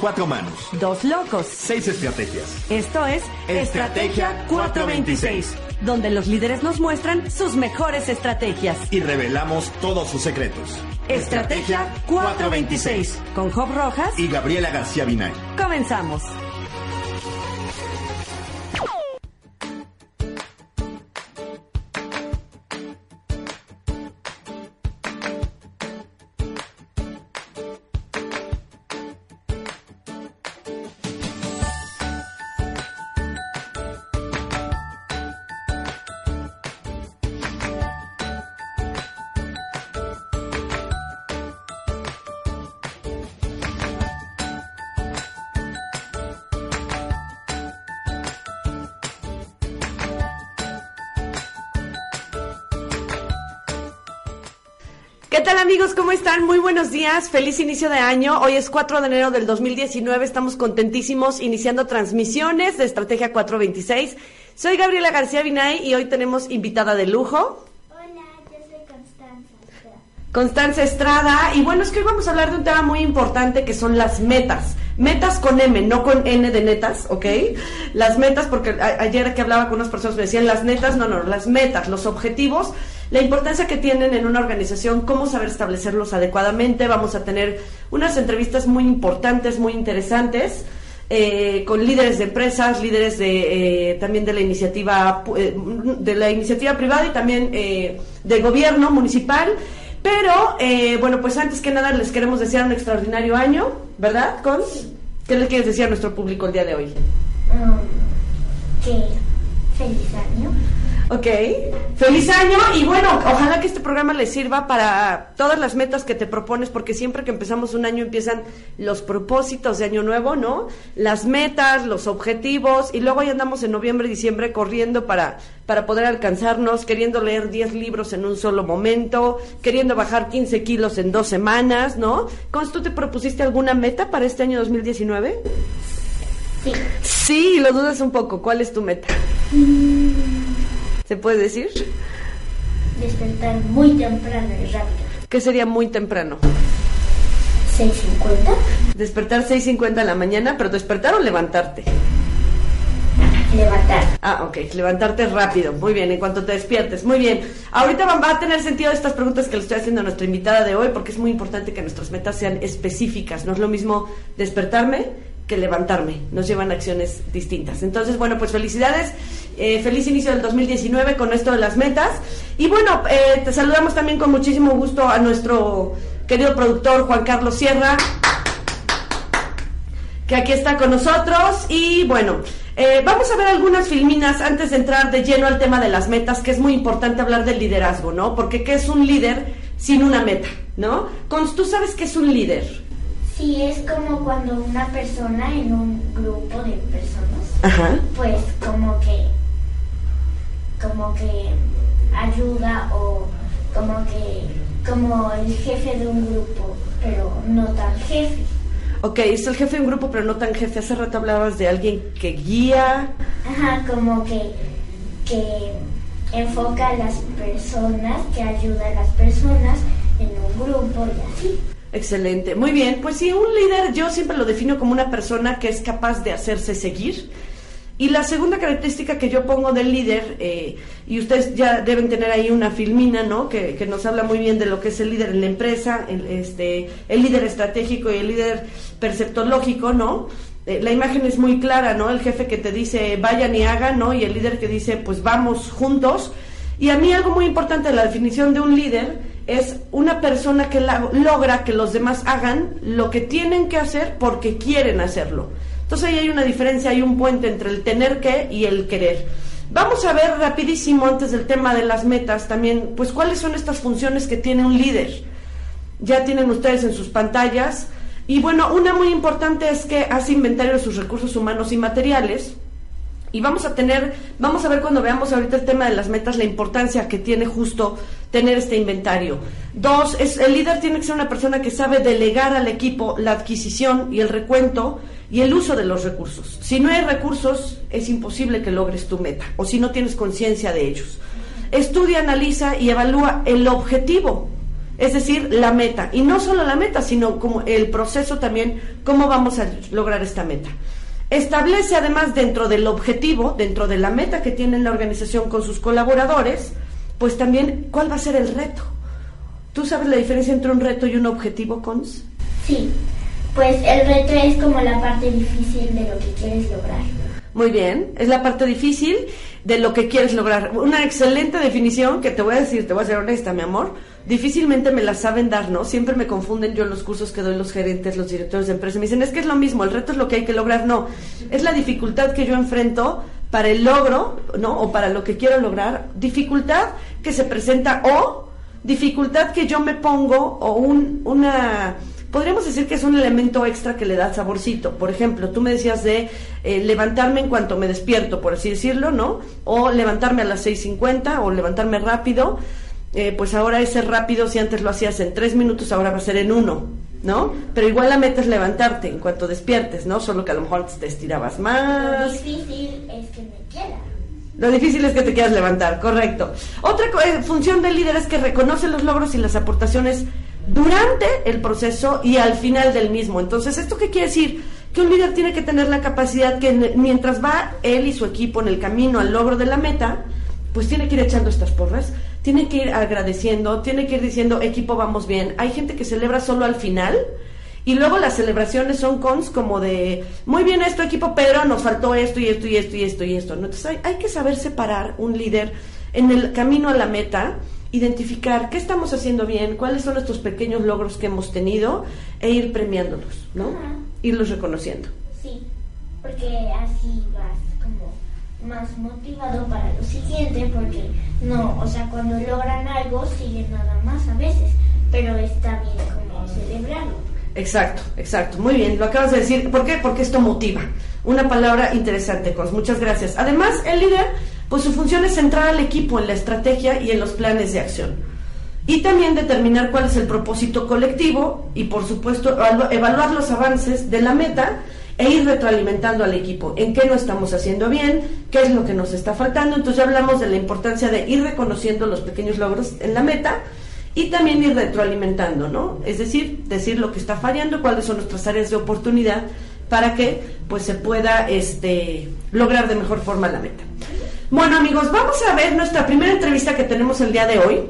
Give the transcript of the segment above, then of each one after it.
Cuatro manos. Dos locos. Seis estrategias. Esto es Estrategia 426, donde los líderes nos muestran sus mejores estrategias. Y revelamos todos sus secretos. Estrategia 426 con Job Rojas. Y Gabriela García Binay. Comenzamos. Tal amigos? ¿Cómo están? Muy buenos días, feliz inicio de año. Hoy es 4 de enero del 2019, estamos contentísimos iniciando transmisiones de Estrategia 426. Soy Gabriela García Binay y hoy tenemos invitada de lujo. Hola, yo soy Constanza. Estrada. Constanza Estrada. Y bueno, es que hoy vamos a hablar de un tema muy importante que son las metas. Metas con M, no con N de netas, ¿ok? Las metas, porque ayer que hablaba con unas personas me decían las netas, no, no, las metas, los objetivos, la importancia que tienen en una organización, cómo saber establecerlos adecuadamente. Vamos a tener unas entrevistas muy importantes, muy interesantes. eh, con líderes de empresas, líderes de eh, también de la iniciativa eh, de la iniciativa privada y también eh, de gobierno municipal. Pero eh, bueno, pues antes que nada les queremos desear un extraordinario año, ¿verdad? Con ¿qué le quieres decir a nuestro público el día de hoy? Um, que feliz año. Ok, feliz año y bueno, ojalá que este programa les sirva para todas las metas que te propones, porque siempre que empezamos un año empiezan los propósitos de año nuevo, ¿no? Las metas, los objetivos y luego ya andamos en noviembre y diciembre corriendo para, para poder alcanzarnos, queriendo leer 10 libros en un solo momento, queriendo bajar 15 kilos en dos semanas, ¿no? Cons, ¿tú te propusiste alguna meta para este año 2019? Sí. Sí, lo dudas un poco. ¿Cuál es tu meta? ¿Se puede decir? Despertar muy temprano y rápido. ¿Qué sería muy temprano? 6.50. Despertar 6.50 de la mañana, pero despertar o levantarte. Levantar. Ah, ok, levantarte rápido. Muy bien, en cuanto te despiertes. Muy bien. Ahorita va a tener sentido estas preguntas que le estoy haciendo a nuestra invitada de hoy, porque es muy importante que nuestras metas sean específicas. No es lo mismo despertarme que levantarme. Nos llevan a acciones distintas. Entonces, bueno, pues felicidades. Eh, feliz inicio del 2019 con esto de las metas. Y bueno, eh, te saludamos también con muchísimo gusto a nuestro querido productor Juan Carlos Sierra que aquí está con nosotros. Y bueno, eh, vamos a ver algunas filminas antes de entrar de lleno al tema de las metas, que es muy importante hablar del liderazgo, ¿no? Porque ¿qué es un líder sin una meta, ¿no? Cons, ¿tú sabes qué es un líder? Sí, es como cuando una persona en un grupo de personas, Ajá. pues como que, como que ayuda o como que, como el jefe de un grupo, pero no tan jefe. Ok, es el jefe de un grupo, pero no tan jefe. Hace rato hablabas de alguien que guía. Ajá, como que, que enfoca a las personas, que ayuda a las personas en un grupo y así. Excelente, muy bien. Pues sí, un líder yo siempre lo defino como una persona que es capaz de hacerse seguir. Y la segunda característica que yo pongo del líder, eh, y ustedes ya deben tener ahí una filmina, ¿no? Que, que nos habla muy bien de lo que es el líder en la empresa, el, este, el líder estratégico y el líder perceptológico, ¿no? Eh, la imagen es muy clara, ¿no? El jefe que te dice vayan y hagan, ¿no? Y el líder que dice pues vamos juntos. Y a mí algo muy importante de la definición de un líder es una persona que la- logra que los demás hagan lo que tienen que hacer porque quieren hacerlo. Entonces ahí hay una diferencia, hay un puente entre el tener que y el querer. Vamos a ver rapidísimo antes del tema de las metas también, pues cuáles son estas funciones que tiene un líder. Ya tienen ustedes en sus pantallas. Y bueno, una muy importante es que hace inventario de sus recursos humanos y materiales. Y vamos a tener, vamos a ver cuando veamos ahorita el tema de las metas, la importancia que tiene justo tener este inventario. Dos, es, el líder tiene que ser una persona que sabe delegar al equipo la adquisición y el recuento y el uso de los recursos. Si no hay recursos, es imposible que logres tu meta, o si no tienes conciencia de ellos. Estudia, analiza y evalúa el objetivo Es decir, la meta. Y no solo la meta, sino como el proceso también, cómo vamos a lograr esta meta. Establece además dentro del objetivo, dentro de la meta que tiene la organización con sus colaboradores, pues también cuál va a ser el reto. ¿Tú sabes la diferencia entre un reto y un objetivo, Cons? Sí, pues el reto es como la parte difícil de lo que quieres lograr. Muy bien, es la parte difícil de lo que quieres lograr. Una excelente definición que te voy a decir, te voy a ser honesta, mi amor. Difícilmente me la saben dar, ¿no? Siempre me confunden yo en los cursos que doy los gerentes, los directores de empresas. Me dicen, es que es lo mismo, el reto es lo que hay que lograr. No, es la dificultad que yo enfrento para el logro, ¿no? O para lo que quiero lograr. Dificultad que se presenta o dificultad que yo me pongo o un, una podríamos decir que es un elemento extra que le da saborcito. Por ejemplo, tú me decías de eh, levantarme en cuanto me despierto, por así decirlo, ¿no? O levantarme a las 6.50 o levantarme rápido. Eh, pues ahora ese rápido, si antes lo hacías en tres minutos, ahora va a ser en uno, ¿no? Pero igual la meta es levantarte en cuanto despiertes, ¿no? Solo que a lo mejor te estirabas más. Lo difícil es que me quiera. Lo difícil es que te quieras levantar, correcto. Otra eh, función del líder es que reconoce los logros y las aportaciones durante el proceso y al final del mismo. Entonces, ¿esto qué quiere decir? Que un líder tiene que tener la capacidad que mientras va él y su equipo en el camino al logro de la meta, pues tiene que ir echando estas porras, tiene que ir agradeciendo, tiene que ir diciendo, equipo, vamos bien. Hay gente que celebra solo al final y luego las celebraciones son cons como de, muy bien esto, equipo, pero nos faltó esto y esto y esto y esto y esto. Entonces hay, hay que saber separar un líder en el camino a la meta identificar qué estamos haciendo bien, cuáles son estos pequeños logros que hemos tenido e ir premiándolos, ¿no? Irlos reconociendo. Sí, porque así vas como más motivado para lo siguiente, porque no, o sea, cuando logran algo siguen nada más a veces, pero está bien como celebrarlo. Exacto, exacto. Muy bien, lo acabas de decir. ¿Por qué? Porque esto motiva. Una palabra interesante, Cos. Muchas gracias. Además, el líder pues su función es centrar al equipo en la estrategia y en los planes de acción. Y también determinar cuál es el propósito colectivo y, por supuesto, evaluar los avances de la meta e ir retroalimentando al equipo en qué no estamos haciendo bien, qué es lo que nos está faltando. Entonces ya hablamos de la importancia de ir reconociendo los pequeños logros en la meta y también ir retroalimentando, ¿no? Es decir, decir lo que está fallando, cuáles son nuestras áreas de oportunidad para que pues se pueda este, lograr de mejor forma la meta. Bueno, amigos, vamos a ver nuestra primera entrevista que tenemos el día de hoy.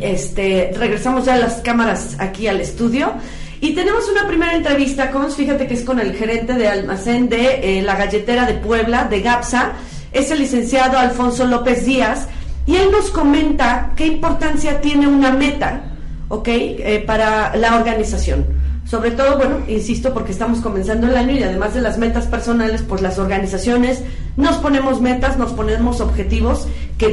Este, regresamos ya a las cámaras aquí al estudio. Y tenemos una primera entrevista con, fíjate que es con el gerente de almacén de eh, la galletera de Puebla, de GAPSA, es el licenciado Alfonso López Díaz, y él nos comenta qué importancia tiene una meta, ¿ok? Eh, para la organización. Sobre todo, bueno, insisto, porque estamos comenzando el año y además de las metas personales, pues las organizaciones nos ponemos metas, nos ponemos objetivos que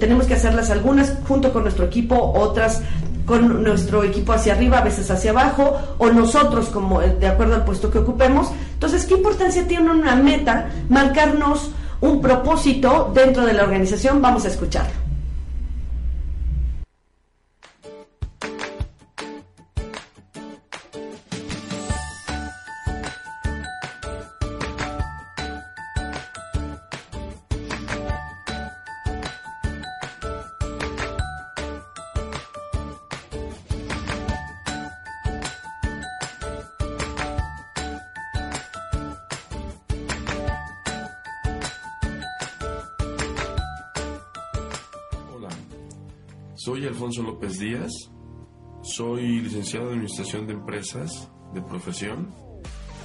tenemos que hacerlas algunas junto con nuestro equipo, otras con nuestro equipo hacia arriba, a veces hacia abajo, o nosotros como eh, de acuerdo al puesto que ocupemos. Entonces, ¿qué importancia tiene una meta marcarnos un propósito dentro de la organización? Vamos a escucharlo. Alfonso López Díaz, soy licenciado en Administración de Empresas de profesión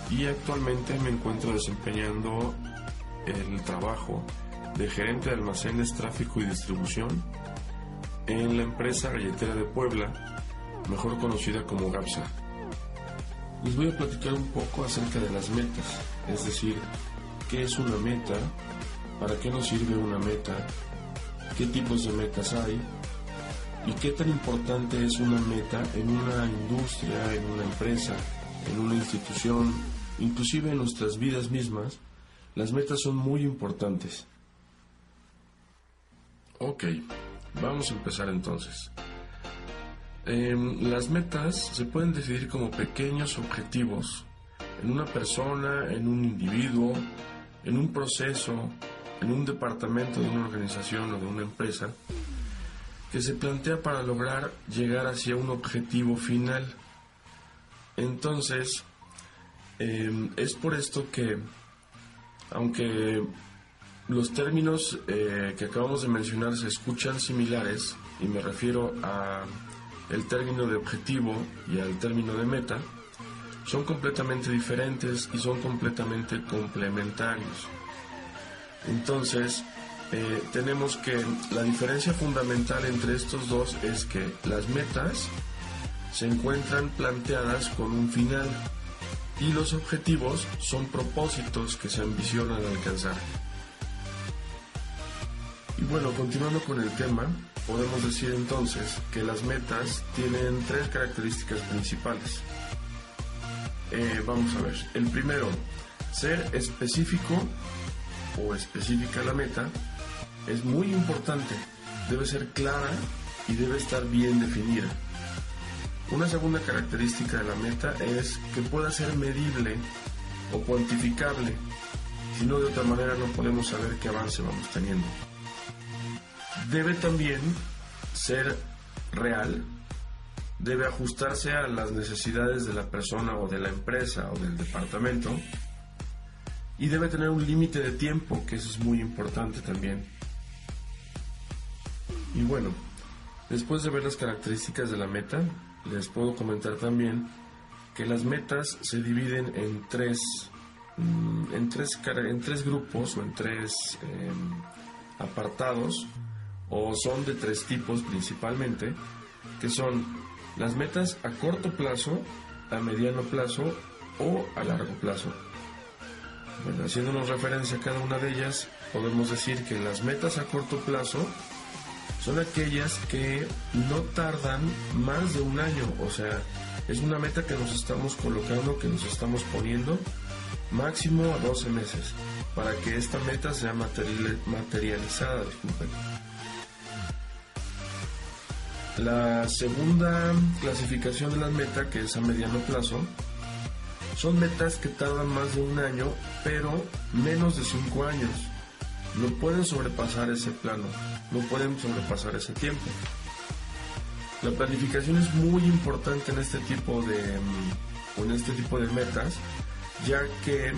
y actualmente me encuentro desempeñando el trabajo de gerente de almacenes, tráfico y distribución en la empresa galletera de Puebla, mejor conocida como GAPSA. Les voy a platicar un poco acerca de las metas, es decir, qué es una meta, para qué nos sirve una meta, qué tipos de metas hay y qué tan importante es una meta en una industria, en una empresa, en una institución, inclusive en nuestras vidas mismas, las metas son muy importantes. Ok, vamos a empezar entonces. Em, las metas se pueden decidir como pequeños objetivos en una persona, en un individuo, en un proceso, en un departamento de una organización o de una empresa que se plantea para lograr llegar hacia un objetivo final. Entonces, eh, es por esto que, aunque los términos eh, que acabamos de mencionar se escuchan similares, y me refiero a el término de objetivo y al término de meta, son completamente diferentes y son completamente complementarios. Entonces, eh, tenemos que la diferencia fundamental entre estos dos es que las metas se encuentran planteadas con un final y los objetivos son propósitos que se ambicionan alcanzar. Y bueno, continuando con el tema, podemos decir entonces que las metas tienen tres características principales. Eh, vamos a ver, el primero, ser específico o específica la meta es muy importante, debe ser clara y debe estar bien definida. Una segunda característica de la meta es que pueda ser medible o cuantificable, si no de otra manera no podemos saber qué avance vamos teniendo. Debe también ser real, debe ajustarse a las necesidades de la persona o de la empresa o del departamento y debe tener un límite de tiempo, que eso es muy importante también. Y bueno, después de ver las características de la meta, les puedo comentar también que las metas se dividen en tres, mm, en tres, en tres grupos o en tres em, apartados, o son de tres tipos principalmente, que son las metas a corto plazo, a mediano plazo o a largo plazo. Bueno, haciéndonos referencia a cada una de ellas, podemos decir que las metas a corto plazo son aquellas que no tardan más de un año, o sea, es una meta que nos estamos colocando, que nos estamos poniendo máximo a 12 meses para que esta meta sea materializada. Disculpen. La segunda clasificación de las metas, que es a mediano plazo, son metas que tardan más de un año, pero menos de cinco años. No pueden sobrepasar ese plano, no pueden sobrepasar ese tiempo. La planificación es muy importante en este tipo de, mm, en este tipo de metas, ya que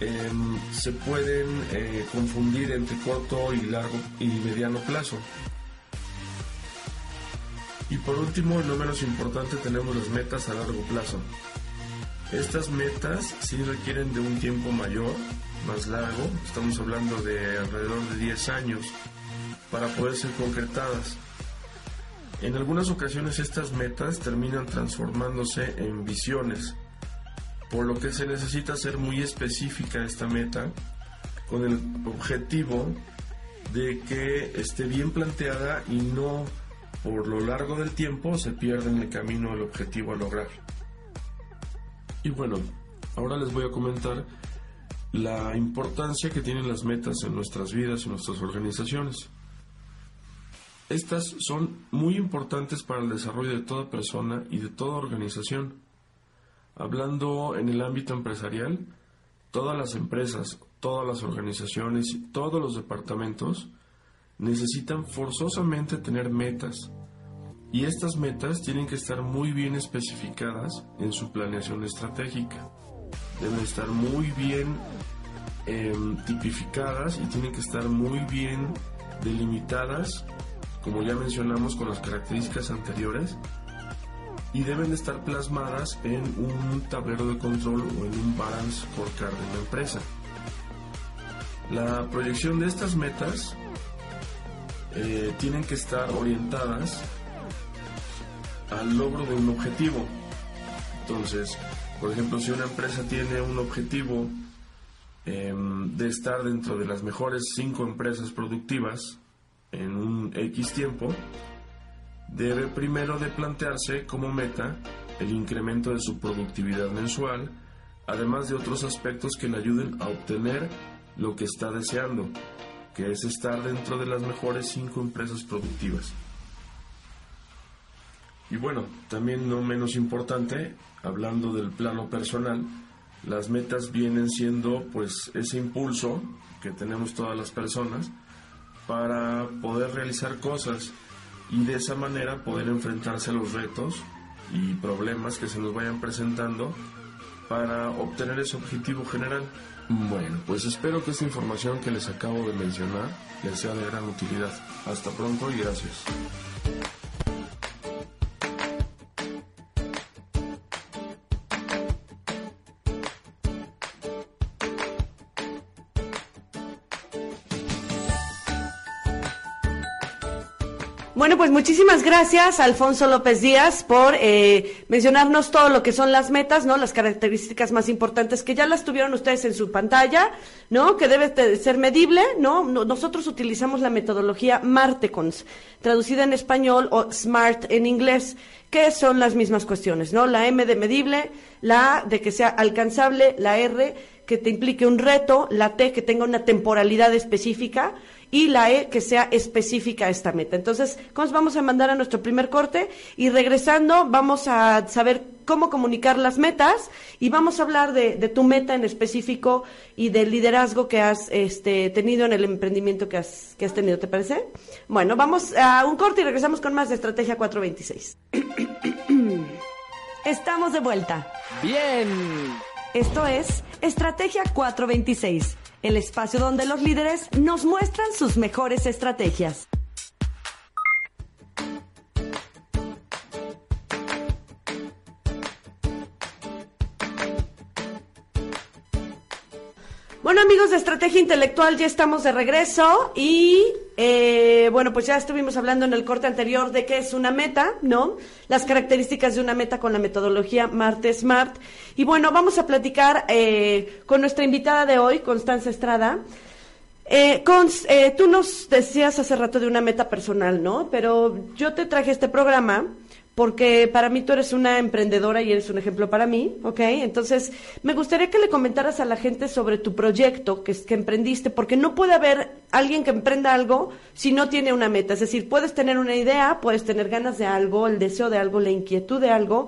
em, se pueden eh, confundir entre corto y largo y mediano plazo. Y por último, y no menos importante, tenemos las metas a largo plazo. Estas metas sí requieren de un tiempo mayor, más largo, estamos hablando de alrededor de 10 años, para poder ser concretadas. En algunas ocasiones estas metas terminan transformándose en visiones, por lo que se necesita ser muy específica esta meta con el objetivo de que esté bien planteada y no por lo largo del tiempo se pierda en el camino el objetivo a lograr. Y bueno, ahora les voy a comentar la importancia que tienen las metas en nuestras vidas y nuestras organizaciones. Estas son muy importantes para el desarrollo de toda persona y de toda organización. Hablando en el ámbito empresarial, todas las empresas, todas las organizaciones y todos los departamentos necesitan forzosamente tener metas, y estas metas tienen que estar muy bien especificadas en su planeación estratégica. Deben estar muy bien em, tipificadas y tienen que estar muy bien delimitadas, como ya mencionamos con las características anteriores, y deben estar plasmadas en un tablero de control o en un balance scorecard de la empresa. La proyección de estas metas eh, tienen que estar orientadas al logro de un objetivo. Entonces, por ejemplo, si una empresa tiene un objetivo em, de estar dentro de las mejores cinco empresas productivas en un X tiempo, debe primero de plantearse como meta el incremento de su productividad mensual, además de otros aspectos que le ayuden a obtener lo que está deseando, que es estar dentro de las mejores cinco empresas productivas. Y bueno, también no menos importante, hablando del plano personal, las metas vienen siendo pues ese impulso que tenemos todas las personas para poder realizar cosas y de esa manera poder enfrentarse a los retos y problemas que se nos vayan presentando para obtener ese objetivo general. Bueno, pues espero que esta información que les acabo de mencionar les sea de gran utilidad. Hasta pronto y gracias. Bueno, pues muchísimas gracias, Alfonso López Díaz, por eh, mencionarnos todo lo que son las metas, ¿no? Las características más importantes que ya las tuvieron ustedes en su pantalla, ¿no? Que debe de ser medible. No- Nosotros utilizamos la metodología Martecons, traducida en español o SMART en inglés, que son las mismas cuestiones, ¿no? La M de medible, la A de que sea alcanzable, la R que te implique un reto, la T que tenga una temporalidad específica y la E que sea específica a esta meta. Entonces, nos vamos a mandar a nuestro primer corte y regresando vamos a saber cómo comunicar las metas y vamos a hablar de, de tu meta en específico y del liderazgo que has este, tenido en el emprendimiento que has, que has tenido, ¿te parece? Bueno, vamos a un corte y regresamos con más de Estrategia 426. Estamos de vuelta. Bien. Esto es Estrategia 426, el espacio donde los líderes nos muestran sus mejores estrategias. Bueno amigos de Estrategia Intelectual, ya estamos de regreso y eh, bueno, pues ya estuvimos hablando en el corte anterior de qué es una meta, ¿no? Las características de una meta con la metodología Marte Smart. Y bueno, vamos a platicar eh, con nuestra invitada de hoy, Constanza Estrada. Eh, eh, tú nos decías hace rato de una meta personal, ¿no? Pero yo te traje este programa porque para mí tú eres una emprendedora y eres un ejemplo para mí, ¿ok? Entonces, me gustaría que le comentaras a la gente sobre tu proyecto que, que emprendiste, porque no puede haber alguien que emprenda algo si no tiene una meta. Es decir, puedes tener una idea, puedes tener ganas de algo, el deseo de algo, la inquietud de algo,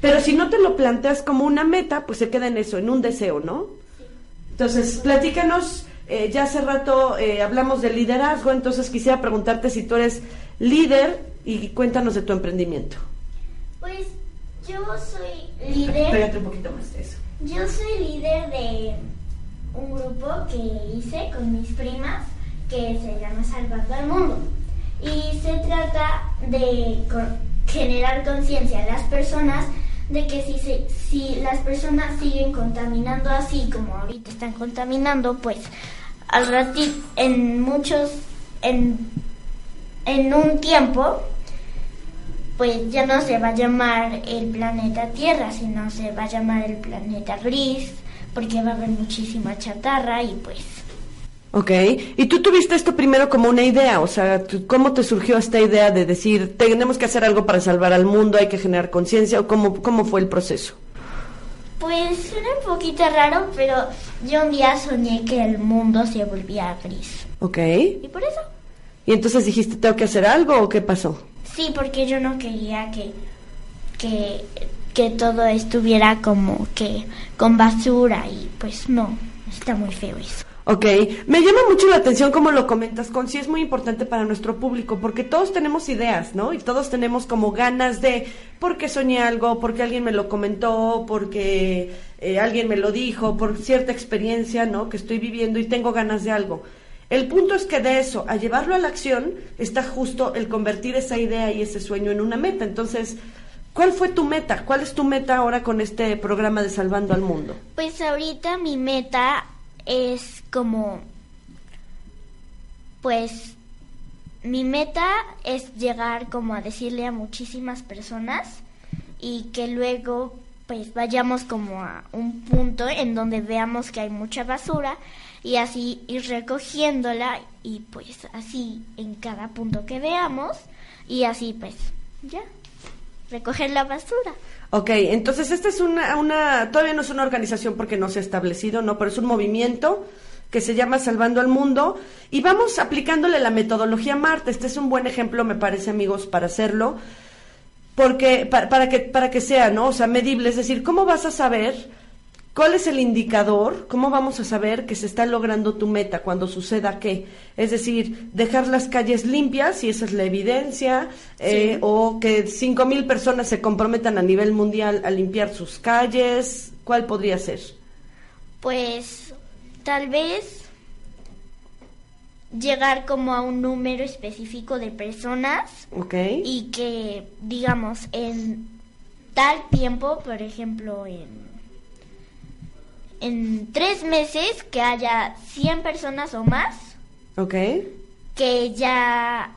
pero si no te lo planteas como una meta, pues se queda en eso, en un deseo, ¿no? Entonces, platícanos, eh, ya hace rato eh, hablamos de liderazgo, entonces quisiera preguntarte si tú eres líder y cuéntanos de tu emprendimiento. Pues yo soy líder. Pégate un poquito más de eso. Yo soy líder de un grupo que hice con mis primas que se llama Salvando al Mundo. Y se trata de generar conciencia a las personas de que si, se- si las personas siguen contaminando así como ahorita están contaminando, pues al ratito, en muchos, en, en un tiempo, pues ya no se va a llamar el planeta Tierra, sino se va a llamar el planeta gris, porque va a haber muchísima chatarra y pues Ok, y tú tuviste esto primero como una idea, o sea, ¿cómo te surgió esta idea de decir, tenemos que hacer algo para salvar al mundo, hay que generar conciencia, o cómo, cómo fue el proceso? Pues suena un poquito raro, pero yo un día soñé que el mundo se volvía gris. Ok, ¿Y por eso? Y entonces dijiste, ¿tengo que hacer algo o qué pasó? Sí, porque yo no quería que, que, que todo estuviera como que con basura y pues no, está muy feo eso. Ok, me llama mucho la atención cómo lo comentas, con sí es muy importante para nuestro público, porque todos tenemos ideas, ¿no? Y todos tenemos como ganas de, porque soñé algo, porque alguien me lo comentó, porque eh, alguien me lo dijo, por cierta experiencia, ¿no? Que estoy viviendo y tengo ganas de algo. El punto es que de eso, a llevarlo a la acción, está justo el convertir esa idea y ese sueño en una meta. Entonces, ¿cuál fue tu meta? ¿Cuál es tu meta ahora con este programa de Salvando al Mundo? Pues ahorita mi meta es como, pues, mi meta es llegar como a decirle a muchísimas personas y que luego pues vayamos como a un punto en donde veamos que hay mucha basura y así ir recogiéndola y pues así en cada punto que veamos y así pues ya recoger la basura. Ok, entonces esta es una, una, todavía no es una organización porque no se ha establecido, no, pero es un movimiento que se llama Salvando al Mundo y vamos aplicándole la metodología Marte. Este es un buen ejemplo, me parece, amigos, para hacerlo, porque para, para que para que sea, ¿no? O sea, medible, es decir, ¿cómo vas a saber ¿Cuál es el indicador? ¿Cómo vamos a saber que se está logrando tu meta cuando suceda qué? Es decir, dejar las calles limpias, y esa es la evidencia, eh, o que cinco mil personas se comprometan a nivel mundial a limpiar sus calles. ¿Cuál podría ser? Pues tal vez llegar como a un número específico de personas ¿Ok? y que digamos en tal tiempo, por ejemplo en en tres meses que haya 100 personas o más ¿Ok? que ya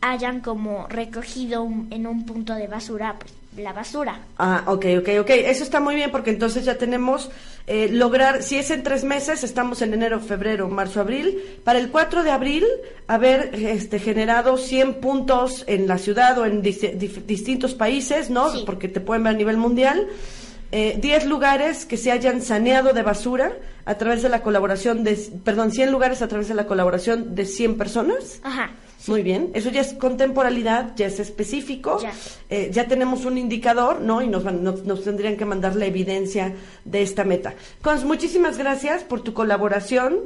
hayan como recogido un- en un punto de basura pues, la basura. Ah, ok, ok, ok. Eso está muy bien porque entonces ya tenemos eh, lograr, si es en tres meses, estamos en enero, febrero, marzo, abril. Para el 4 de abril, haber este, generado 100 puntos en la ciudad o en dis- distintos países, ¿no? Sí. Porque te pueden ver a nivel mundial. Eh, 10 lugares que se hayan saneado de basura a través de la colaboración de, perdón, 100 lugares a través de la colaboración de 100 personas. Ajá. Muy bien, eso ya es contemporalidad, ya es específico, Ya. Eh, ya tenemos un indicador, ¿no? Y nos, van- nos, nos tendrían que mandar la evidencia de esta meta. Cons, muchísimas gracias por tu colaboración,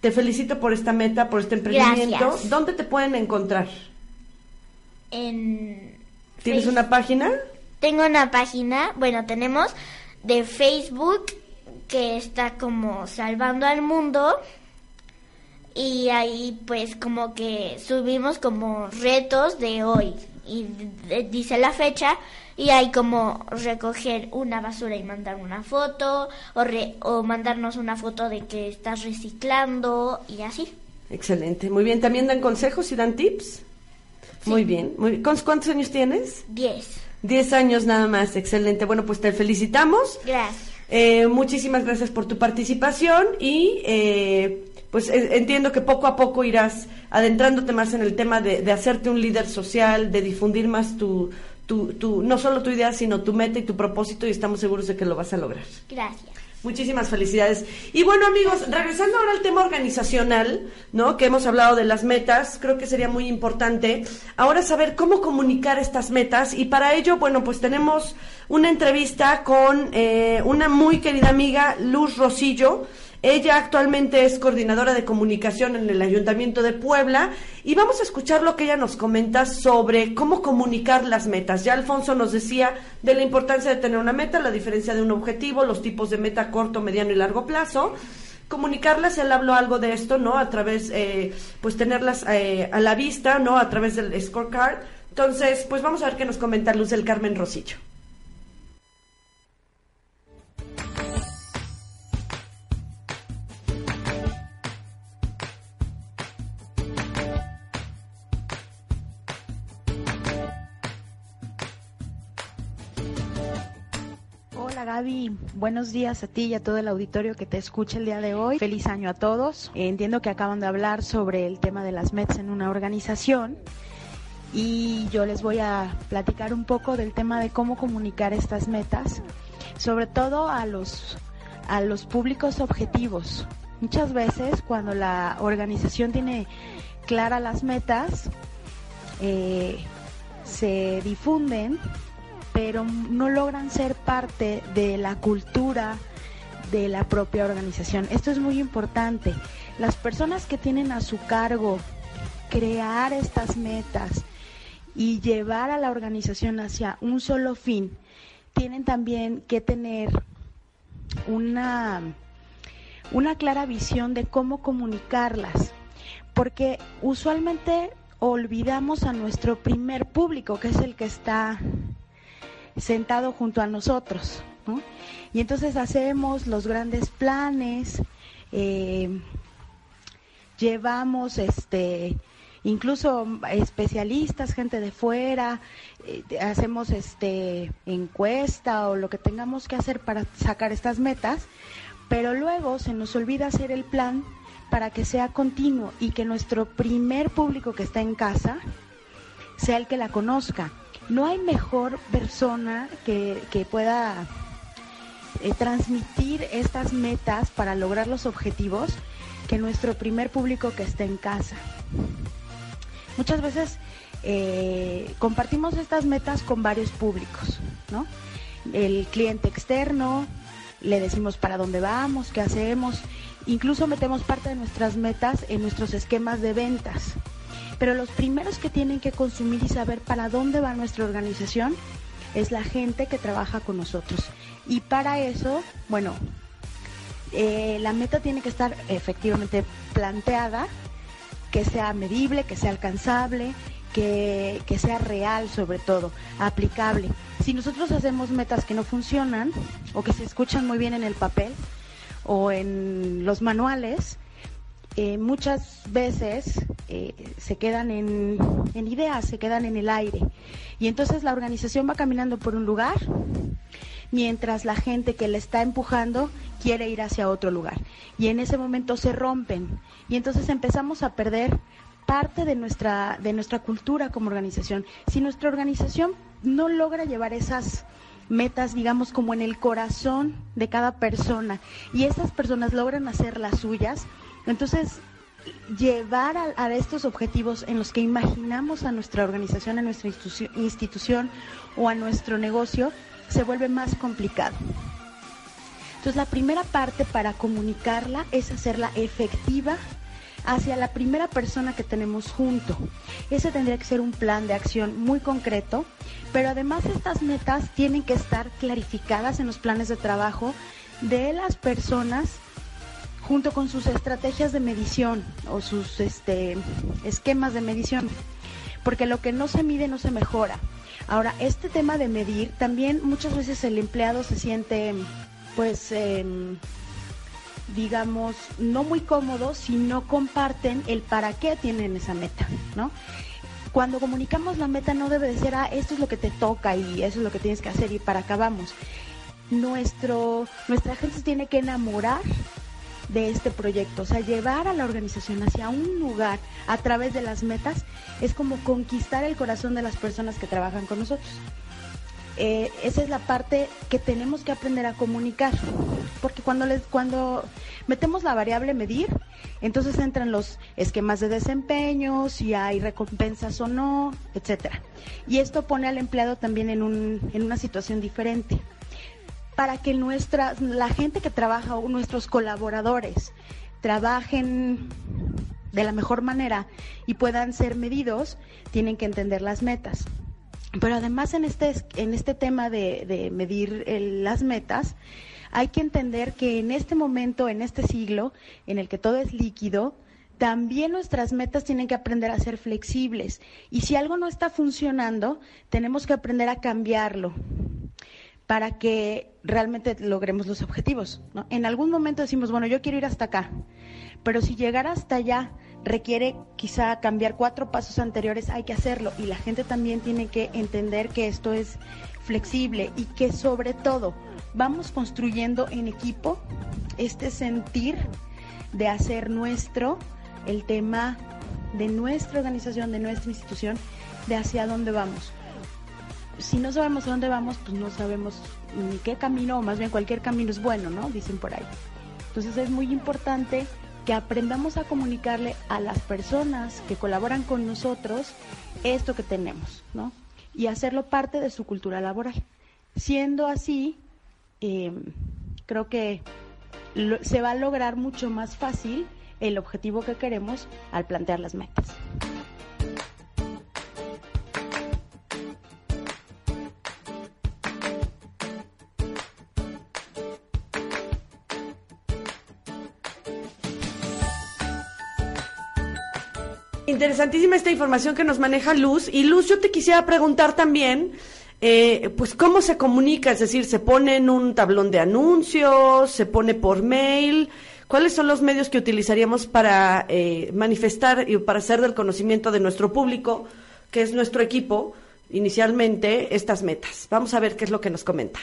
te felicito por esta meta, por este emprendimiento. Gracias. ¿Dónde te pueden encontrar? En ¿Tienes una página? Tengo una página, bueno, tenemos de Facebook que está como salvando al mundo y ahí pues como que subimos como retos de hoy y dice la fecha y hay como recoger una basura y mandar una foto o, re- o mandarnos una foto de que estás reciclando y así. Excelente, muy bien. ¿También dan consejos y dan tips? Muy bien. Muy, ¿Cuántos años tienes? 10. Diez años nada más, excelente. Bueno, pues te felicitamos. Gracias. Eh, muchísimas gracias por tu participación y eh, pues entiendo que poco a poco irás adentrándote más en el tema de, de hacerte un líder social, de difundir más tu, tu, tu, no solo tu idea, sino tu meta y tu propósito y estamos seguros de que lo vas a lograr. Gracias. Muchísimas felicidades. Y bueno, amigos, regresando ahora al tema organizacional, ¿no? Que hemos hablado de las metas, creo que sería muy importante ahora saber cómo comunicar estas metas. Y para ello, bueno, pues tenemos una entrevista con eh, una muy querida amiga, Luz Rosillo. Ella actualmente es coordinadora de comunicación en el Ayuntamiento de Puebla y vamos a escuchar lo que ella nos comenta sobre cómo comunicar las metas. Ya Alfonso nos decía de la importancia de tener una meta, la diferencia de un objetivo, los tipos de meta corto, mediano y largo plazo. Comunicarlas, él habló algo de esto, ¿no? A través, eh, pues tenerlas eh, a la vista, ¿no? A través del scorecard. Entonces, pues vamos a ver qué nos comenta Luz del Carmen Rosillo. Gaby, buenos días a ti y a todo el auditorio que te escucha el día de hoy. Feliz año a todos. Entiendo que acaban de hablar sobre el tema de las metas en una organización y yo les voy a platicar un poco del tema de cómo comunicar estas metas, sobre todo a los a los públicos objetivos. Muchas veces cuando la organización tiene claras las metas, eh, se difunden pero no logran ser parte de la cultura de la propia organización. Esto es muy importante. Las personas que tienen a su cargo crear estas metas y llevar a la organización hacia un solo fin, tienen también que tener una, una clara visión de cómo comunicarlas, porque usualmente olvidamos a nuestro primer público, que es el que está sentado junto a nosotros. ¿no? Y entonces hacemos los grandes planes, eh, llevamos este incluso especialistas, gente de fuera, eh, hacemos este encuesta o lo que tengamos que hacer para sacar estas metas, pero luego se nos olvida hacer el plan para que sea continuo y que nuestro primer público que está en casa sea el que la conozca. No hay mejor persona que, que pueda eh, transmitir estas metas para lograr los objetivos que nuestro primer público que está en casa. Muchas veces eh, compartimos estas metas con varios públicos, ¿no? El cliente externo, le decimos para dónde vamos, qué hacemos, incluso metemos parte de nuestras metas en nuestros esquemas de ventas. Pero los primeros que tienen que consumir y saber para dónde va nuestra organización es la gente que trabaja con nosotros. Y para eso, bueno, eh, la meta tiene que estar efectivamente planteada, que sea medible, que sea alcanzable, que, que, sea real sobre todo, aplicable. Si nosotros hacemos metas que no funcionan o que se escuchan muy bien en el papel o en los manuales, eh, muchas veces eh, se quedan en, en ideas, se quedan en el aire. Y entonces la organización va caminando por un lugar mientras la gente que le está empujando quiere ir hacia otro lugar. Y en ese momento se rompen. Y entonces empezamos a perder parte de nuestra, de nuestra cultura como organización. Si nuestra organización no logra llevar esas metas, digamos, como en el corazón de cada persona, y esas personas logran hacer las suyas, entonces llevar a, estos objetivos en los que imaginamos a nuestra organización, a nuestra institución o a nuestro negocio, se vuelve más complicado. Entonces la primera parte para comunicarla es hacerla efectiva hacia la primera persona que tenemos junto. Ese tendría que ser un plan de acción muy concreto, pero además estas metas tienen que estar clarificadas en los planes de trabajo de las personas junto con sus estrategias de medición o sus este, esquemas de medición, porque lo que no se mide no se mejora. Ahora, este tema de medir, también muchas veces el empleado se siente, pues, em, digamos, no muy cómodo si no comparten el para qué tienen esa meta, ¿no? Cuando comunicamos la meta no debe de ser, ah, esto es lo que te toca y eso es lo que tienes que hacer y para acá vamos. Nuestro, nuestra gente se tiene que enamorar de este proyecto. O sea, llevar a la organización hacia un lugar a través de las metas es como conquistar el corazón de las personas que trabajan con nosotros. Eh, esa es la parte que tenemos que aprender a comunicar, porque cuando les, cuando metemos la variable medir, entonces entran los esquemas de desempeño, si hay recompensas o no, etcétera. Y esto pone al empleado también en, un, en una situación diferente para que nuestra, la gente que trabaja o nuestros colaboradores trabajen de la mejor manera y puedan ser medidos, tienen que entender las metas. Pero además en este, en este tema de, medir las metas, hay que entender que en este momento, en este siglo, en el que todo es líquido, también nuestras metas tienen que aprender a ser flexibles. Y si algo no está funcionando, tenemos que aprender a cambiarlo para que realmente logremos los objetivos. En algún momento decimos, bueno, yo quiero ir hasta acá, pero si llegar hasta allá requiere quizá cambiar cuatro pasos anteriores, hay que hacerlo. Y la gente también tiene que entender que esto es flexible y que sobre todo vamos construyendo en equipo este sentir de hacer nuestro el tema de nuestra organización, de nuestra institución, de hacia dónde vamos si no sabemos a dónde vamos, pues no sabemos ni qué camino, o más bien cualquier camino es bueno, ¿no? Dicen por ahí. Entonces es muy importante que aprendamos a comunicarle a las personas que colaboran con nosotros esto que tenemos, ¿no? Y hacerlo parte de su cultura laboral. Siendo así, em, creo que se va a lograr mucho más fácil el objetivo que queremos al plantear las metas. Interesantísima esta información que nos maneja Luz. Y Luz, yo te quisiera preguntar también, eh, pues, ¿cómo se comunica? Es decir, ¿se pone en un tablón de anuncios? ¿Se pone por mail? ¿Cuáles son los medios que utilizaríamos para eh, manifestar y para hacer del conocimiento de nuestro público, que es nuestro equipo, inicialmente, estas metas? Vamos a ver qué es lo que nos comenta.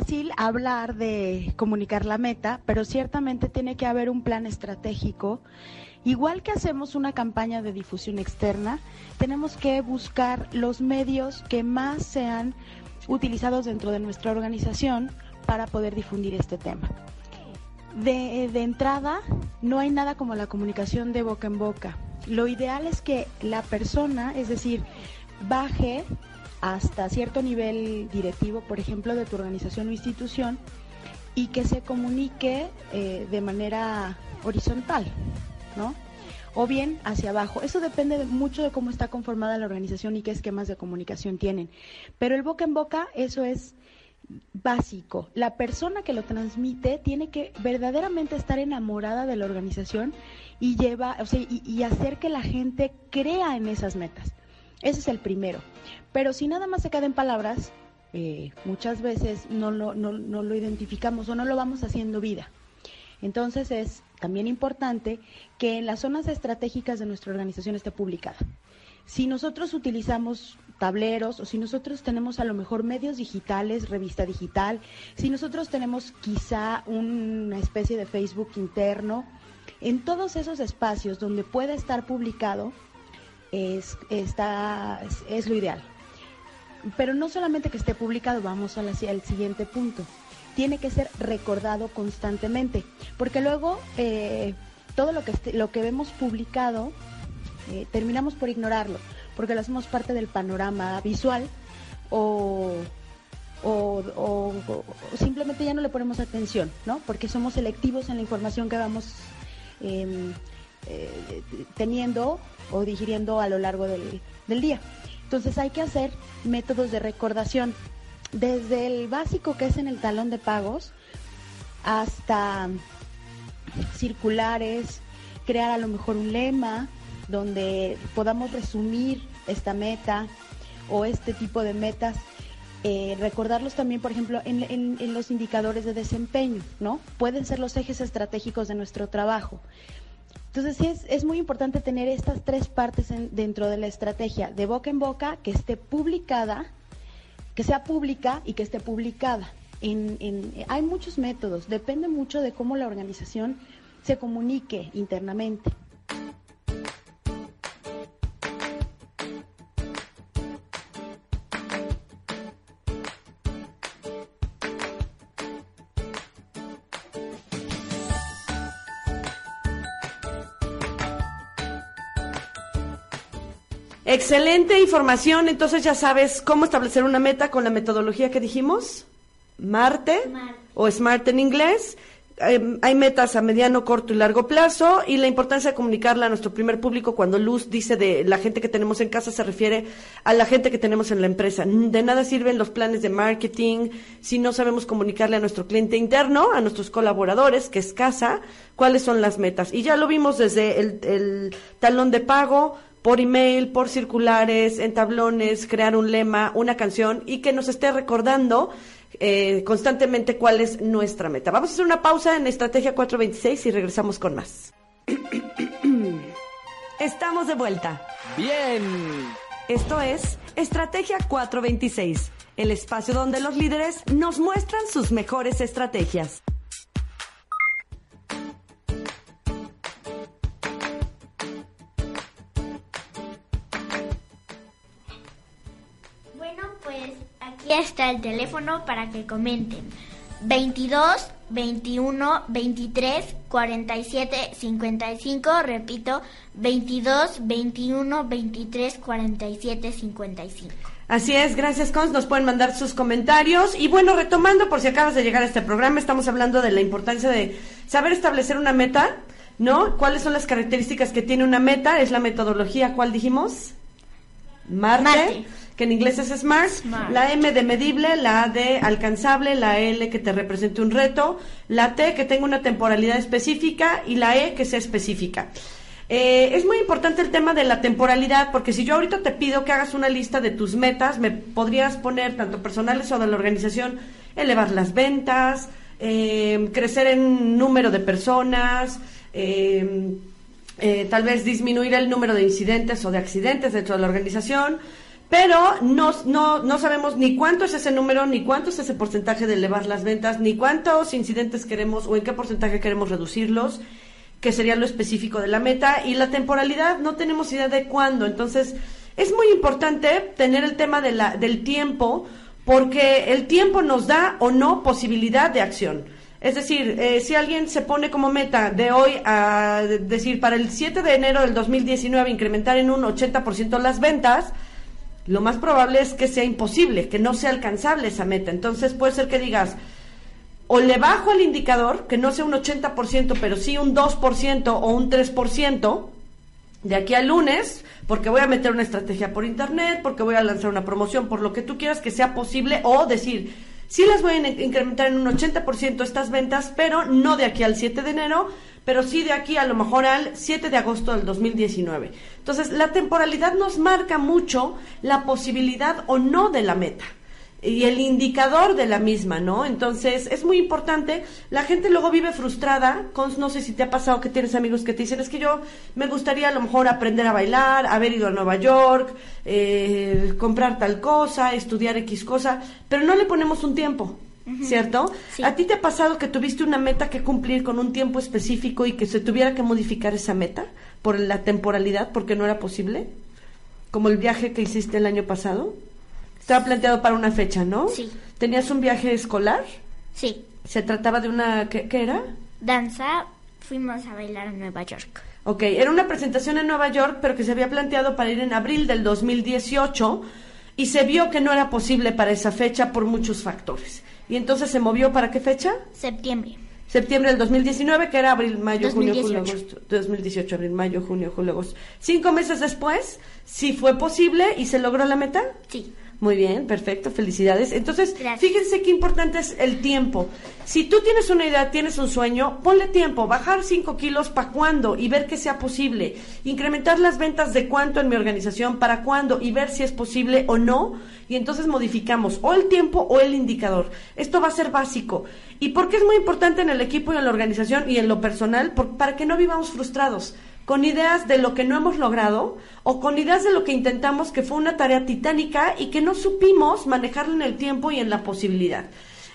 Fácil hablar de comunicar la meta, pero ciertamente tiene que haber un plan estratégico. Igual que hacemos una campaña de difusión externa, tenemos que buscar los medios que más sean utilizados dentro de nuestra organización para poder difundir este tema. De, de, entrada, no hay nada como la comunicación de boca en boca. Lo ideal es que la persona, es decir, baje hasta cierto nivel directivo, por ejemplo, de tu organización o institución, y que se comunique eh, de manera horizontal, ¿no? O bien hacia abajo. Eso depende de, mucho de cómo está conformada la organización y qué esquemas de comunicación tienen. Pero el boca en boca, eso es básico. La persona que lo transmite tiene que verdaderamente estar enamorada de la organización y lleva, o sea, y, y hacer que la gente crea en esas metas. Ese es el primero. Pero si nada más se queda en palabras, eh, muchas veces no lo, no, no lo identificamos o no lo vamos haciendo vida. Entonces es también importante que en las zonas estratégicas de nuestra organización esté publicada. Si nosotros utilizamos tableros o si nosotros tenemos a lo mejor medios digitales, revista digital, si nosotros tenemos quizá una especie de Facebook interno, en todos esos espacios donde puede estar publicado, es, está, es, lo ideal. Pero no solamente que esté publicado, vamos al siguiente punto. Tiene que ser recordado constantemente, porque luego eh, todo lo que, lo que vemos publicado eh, terminamos por ignorarlo, porque lo hacemos parte del panorama visual o, o, simplemente ya no le ponemos atención, ¿no? Porque somos selectivos en la información que vamos eh, eh, teniendo o digiriendo a lo largo del, del día. Entonces hay que hacer métodos de recordación, desde el básico que es en el talón de pagos hasta circulares, crear a lo mejor un lema donde podamos resumir esta meta o este tipo de metas. Eh, recordarlos también, por ejemplo, en, los indicadores de desempeño, ¿no? Pueden ser los ejes estratégicos de nuestro trabajo. Entonces sí es, es, muy importante tener estas tres partes en, dentro de la estrategia, de boca en boca, que esté publicada, que sea pública y que esté publicada. En, en, hay muchos métodos, depende mucho de cómo la organización se comunique internamente. Excelente información, entonces ya sabes cómo establecer una meta con la metodología que dijimos, Marte, Marte. o SMART en inglés. Eh, hay metas a mediano, corto y largo plazo y la importancia de comunicarla a nuestro primer público cuando Luz dice de la gente que tenemos en casa se refiere a la gente que tenemos en la empresa. De nada sirven los planes de marketing si no sabemos comunicarle a nuestro cliente interno, a nuestros colaboradores, que es casa, cuáles son las metas. Y ya lo vimos desde el, el talón de pago, por email, por circulares, en tablones, crear un lema, una canción y que nos esté recordando eh, constantemente cuál es nuestra meta. Vamos a hacer una pausa en Estrategia 426 y regresamos con más. Estamos de vuelta. Bien. Esto es Estrategia 426, el espacio donde los líderes nos muestran sus mejores estrategias. Aquí está el teléfono para que comenten. 22 21 23 47 55, repito, 22 21 23 47 55. Así es, gracias Cons, nos pueden mandar sus comentarios y bueno, retomando por si acabas de llegar a este programa, estamos hablando de la importancia de saber establecer una meta, ¿no? ¿Cuáles son las características que tiene una meta? Es la metodología, ¿cuál dijimos? Marte. Marte que en inglés es SMART, Smart. la M de medible, la A de alcanzable, la L que te represente un reto, la T que tenga una temporalidad específica y la E que sea específica. Eh, es muy importante el tema de la temporalidad porque si yo ahorita te pido que hagas una lista de tus metas, me podrías poner tanto personales o de la organización, elevar las ventas, eh, crecer en número de personas, eh, tal vez disminuir el número de incidentes o de accidentes dentro de la organización pero no, no, no sabemos ni cuánto es ese número, ni cuánto es ese porcentaje de elevar las ventas, ni cuántos incidentes queremos o en qué porcentaje queremos reducirlos, que sería lo específico de la meta, y la temporalidad no tenemos idea de cuándo. Entonces, es muy importante tener el tema de la, del tiempo, porque el tiempo nos da o no posibilidad de acción. Es decir, eh, si alguien se pone como meta de hoy a decir para el 7 de enero del 2019 incrementar en un 80% las ventas, lo más probable es que sea imposible, que no sea alcanzable esa meta. Entonces puede ser que digas, o le bajo el indicador, que no sea un 80%, pero sí un 2% o un 3%, de aquí al lunes, porque voy a meter una estrategia por internet, porque voy a lanzar una promoción, por lo que tú quieras que sea posible, o decir, sí las voy a incrementar en un 80% estas ventas, pero no de aquí al 7 de enero, pero sí de aquí a lo mejor al 7 de agosto del 2019. Entonces, la temporalidad nos marca mucho la posibilidad o no de la meta y el indicador de la misma, ¿no? Entonces, es muy importante. La gente luego vive frustrada. Con, no sé si te ha pasado que tienes amigos que te dicen, es que yo me gustaría a lo mejor aprender a bailar, haber ido a Nueva York, eh, comprar tal cosa, estudiar X cosa, pero no le ponemos un tiempo. ¿cierto? ¿A ti te ha pasado que tuviste una meta que cumplir con un tiempo específico y que se tuviera que modificar esa meta por la temporalidad, porque no era posible? Como el viaje que hiciste el año pasado. Estaba planteado para una fecha, ¿no? Sí. ¿Tenías un viaje escolar? Sí. ¿Se trataba de una... ¿Qué, qué era? Danza. Fuimos a bailar en Nueva York. Ok, era una presentación en Nueva York, pero que se había planteado para ir en abril del 2018 y se vio que no era posible para esa fecha por muchos factores. ¿Y entonces se movió para qué fecha? Septiembre. Septiembre del 2019, que era abril, mayo, junio, 2018. julio, agosto. 2018, abril, mayo, junio, julio, agosto. Cinco meses después, sí fue posible y se logró la meta. Sí. Muy bien, perfecto, felicidades. Entonces, Gracias. fíjense qué importante es el tiempo. Si tú tienes una idea, tienes un sueño, ponle tiempo, bajar 5 kilos para cuándo y ver que sea posible. Incrementar las ventas de cuánto en mi organización, para cuándo y ver si es posible o no. Y entonces modificamos o el tiempo o el indicador. Esto va a ser básico. ¿Y por qué es muy importante en el equipo y en la organización y en lo personal? Por- para que no vivamos frustrados con ideas de lo que no hemos logrado o con ideas de lo que intentamos que fue una tarea titánica y que no supimos manejarla en el tiempo y en la posibilidad.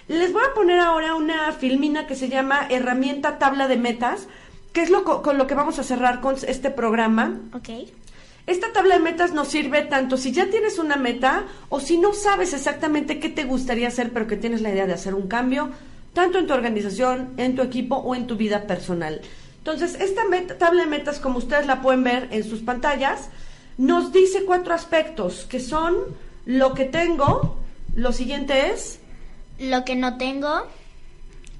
Les voy a poner ahora una filmina que se llama herramienta tabla de metas, que es lo co- con lo que vamos a cerrar con este programa. Ok. Esta tabla de metas nos sirve tanto si ya tienes una meta o si no sabes exactamente qué te gustaría hacer, pero que tienes la idea de hacer un cambio, tanto en tu organización, en tu equipo o en tu vida personal. Entonces, esta meta- tabla de metas, como ustedes la pueden ver en sus pantallas, nos dice cuatro aspectos, que son lo que tengo, lo siguiente es, Lo que no tengo,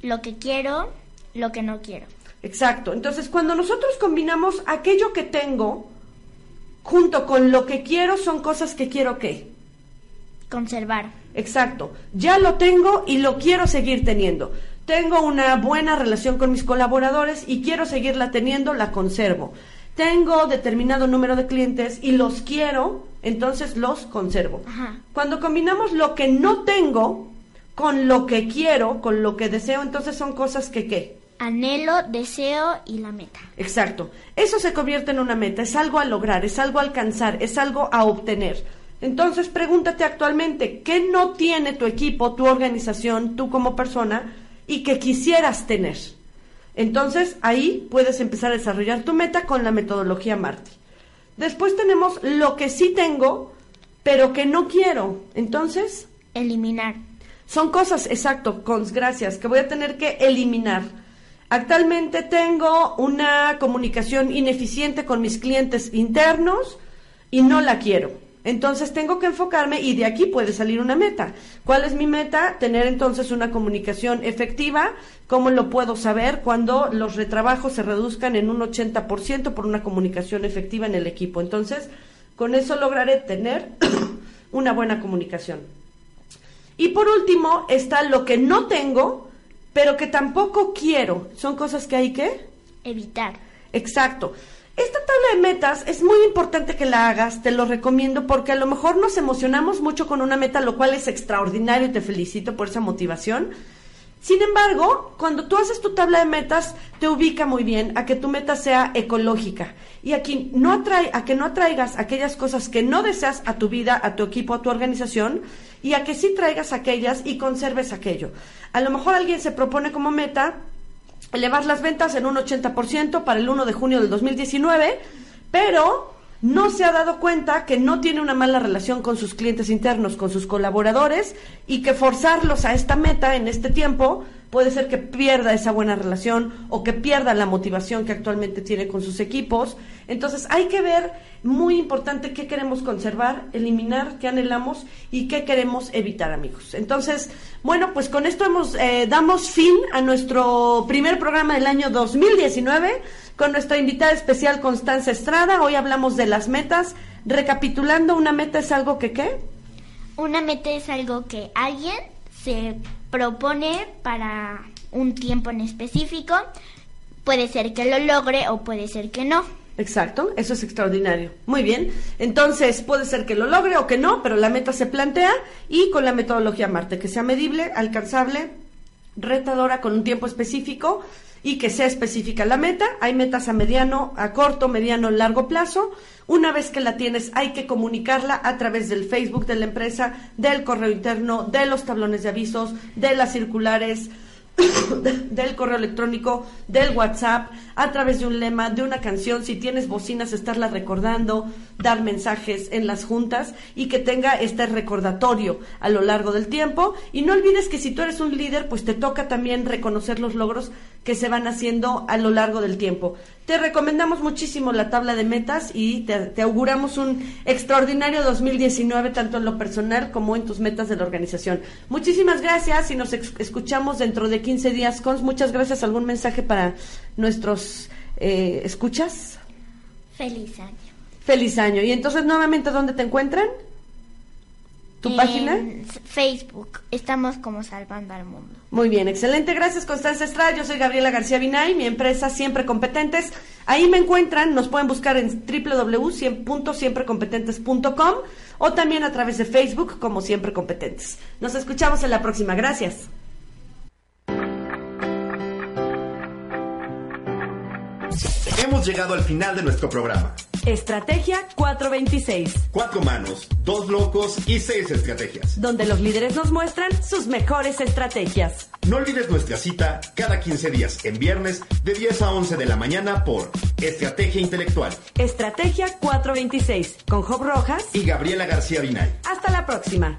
lo que quiero, lo que no quiero. Exacto. Entonces, cuando nosotros combinamos aquello que tengo junto con lo que quiero, son cosas que quiero que. Conservar. Exacto. Ya lo tengo y lo quiero seguir teniendo. Tengo una buena relación con mis colaboradores y quiero seguirla teniendo, la conservo. Tengo determinado número de clientes y los quiero, entonces los conservo. Ajá. Cuando combinamos lo que no tengo con lo que quiero, con lo que deseo, entonces son cosas que qué. Anhelo, deseo y la meta. Exacto. Eso se convierte en una meta, es algo a lograr, es algo a alcanzar, es algo a obtener. Entonces pregúntate actualmente, ¿qué no tiene tu equipo, tu organización, tú como persona y que quisieras tener? Entonces ahí puedes empezar a desarrollar tu meta con la metodología Marty. Después tenemos lo que sí tengo, pero que no quiero. Entonces, Eliminar. son cosas, exacto, con gracias, que voy a tener que eliminar. Actualmente tengo una comunicación ineficiente con mis clientes internos y no la quiero. Entonces tengo que enfocarme y de aquí puede salir una meta. ¿Cuál es mi meta? Tener entonces una comunicación efectiva. ¿Cómo lo puedo saber? Cuando los retrabajos se reduzcan en un 80% por una comunicación efectiva en el equipo. Entonces, con eso lograré tener una buena comunicación. Y por último está lo que no tengo, pero que tampoco quiero. Son cosas que hay que... Evitar. Exacto. Esta tabla de metas es muy importante que la hagas, te lo recomiendo porque a lo mejor nos emocionamos mucho con una meta, lo cual es extraordinario y te felicito por esa motivación. Sin embargo, cuando tú haces tu tabla de metas, te ubica muy bien a que tu meta sea ecológica y aquí no atrae, a que no atraigas aquellas cosas que no deseas a tu vida, a tu equipo, a tu organización y a que sí traigas aquellas y conserves aquello. A lo mejor alguien se propone como meta elevar las ventas en un 80% para el 1 de junio del 2019, pero no se ha dado cuenta que no tiene una mala relación con sus clientes internos, con sus colaboradores, y que forzarlos a esta meta en este tiempo puede ser que pierda esa buena relación o que pierda la motivación que actualmente tiene con sus equipos. Entonces hay que ver, muy importante, qué queremos conservar, eliminar, qué anhelamos y qué queremos evitar, amigos. Entonces, bueno, pues con esto hemos, eh, damos fin a nuestro primer programa del año 2019 con nuestra invitada especial Constanza Estrada. Hoy hablamos de las metas. Recapitulando, ¿una meta es algo que qué? Una meta es algo que alguien se propone para un tiempo en específico. Puede ser que lo logre o puede ser que no. Exacto, eso es extraordinario. Muy bien. Entonces, puede ser que lo logre o que no, pero la meta se plantea y con la metodología Marte, que sea medible, alcanzable, retadora con un tiempo específico y que sea específica la meta. Hay metas a mediano, a corto, mediano, largo plazo. Una vez que la tienes, hay que comunicarla a través del Facebook de la empresa, del correo interno, de los tablones de avisos, de las circulares, del correo electrónico, del WhatsApp, a través de un lema, de una canción, si tienes bocinas, estarla recordando, dar mensajes en las juntas y que tenga este recordatorio a lo largo del tiempo. Y no olvides que si tú eres un líder, pues te toca también reconocer los logros que se van haciendo a lo largo del tiempo. Te recomendamos muchísimo la tabla de metas y te, auguramos un extraordinario 2019, tanto en lo personal como en tus metas de la organización. Muchísimas gracias y nos escuchamos dentro de 15 días. Cons, muchas gracias. ¿Algún mensaje para nuestros eh, escuchas? Feliz año. Feliz año. Y entonces, nuevamente, ¿dónde te encuentran? ¿Tu página? Facebook. Estamos como Salvando al Mundo. Muy bien, excelente. Gracias, Constanza Estrada. Yo soy Gabriela García Binay, mi empresa Siempre Competentes. Ahí me encuentran, nos pueden buscar en www.siemprecompetentes.com o también a través de Facebook como Siempre Competentes. Nos escuchamos en la próxima. Gracias. Hemos llegado al final de nuestro programa. Estrategia 426. Cuatro manos, dos locos y seis estrategias. Donde los líderes nos muestran sus mejores estrategias. No olvides nuestra cita cada 15 días en viernes de 10 a 11 de la mañana por Estrategia Intelectual. Estrategia 426 con Job Rojas y Gabriela García Binay. Hasta la próxima.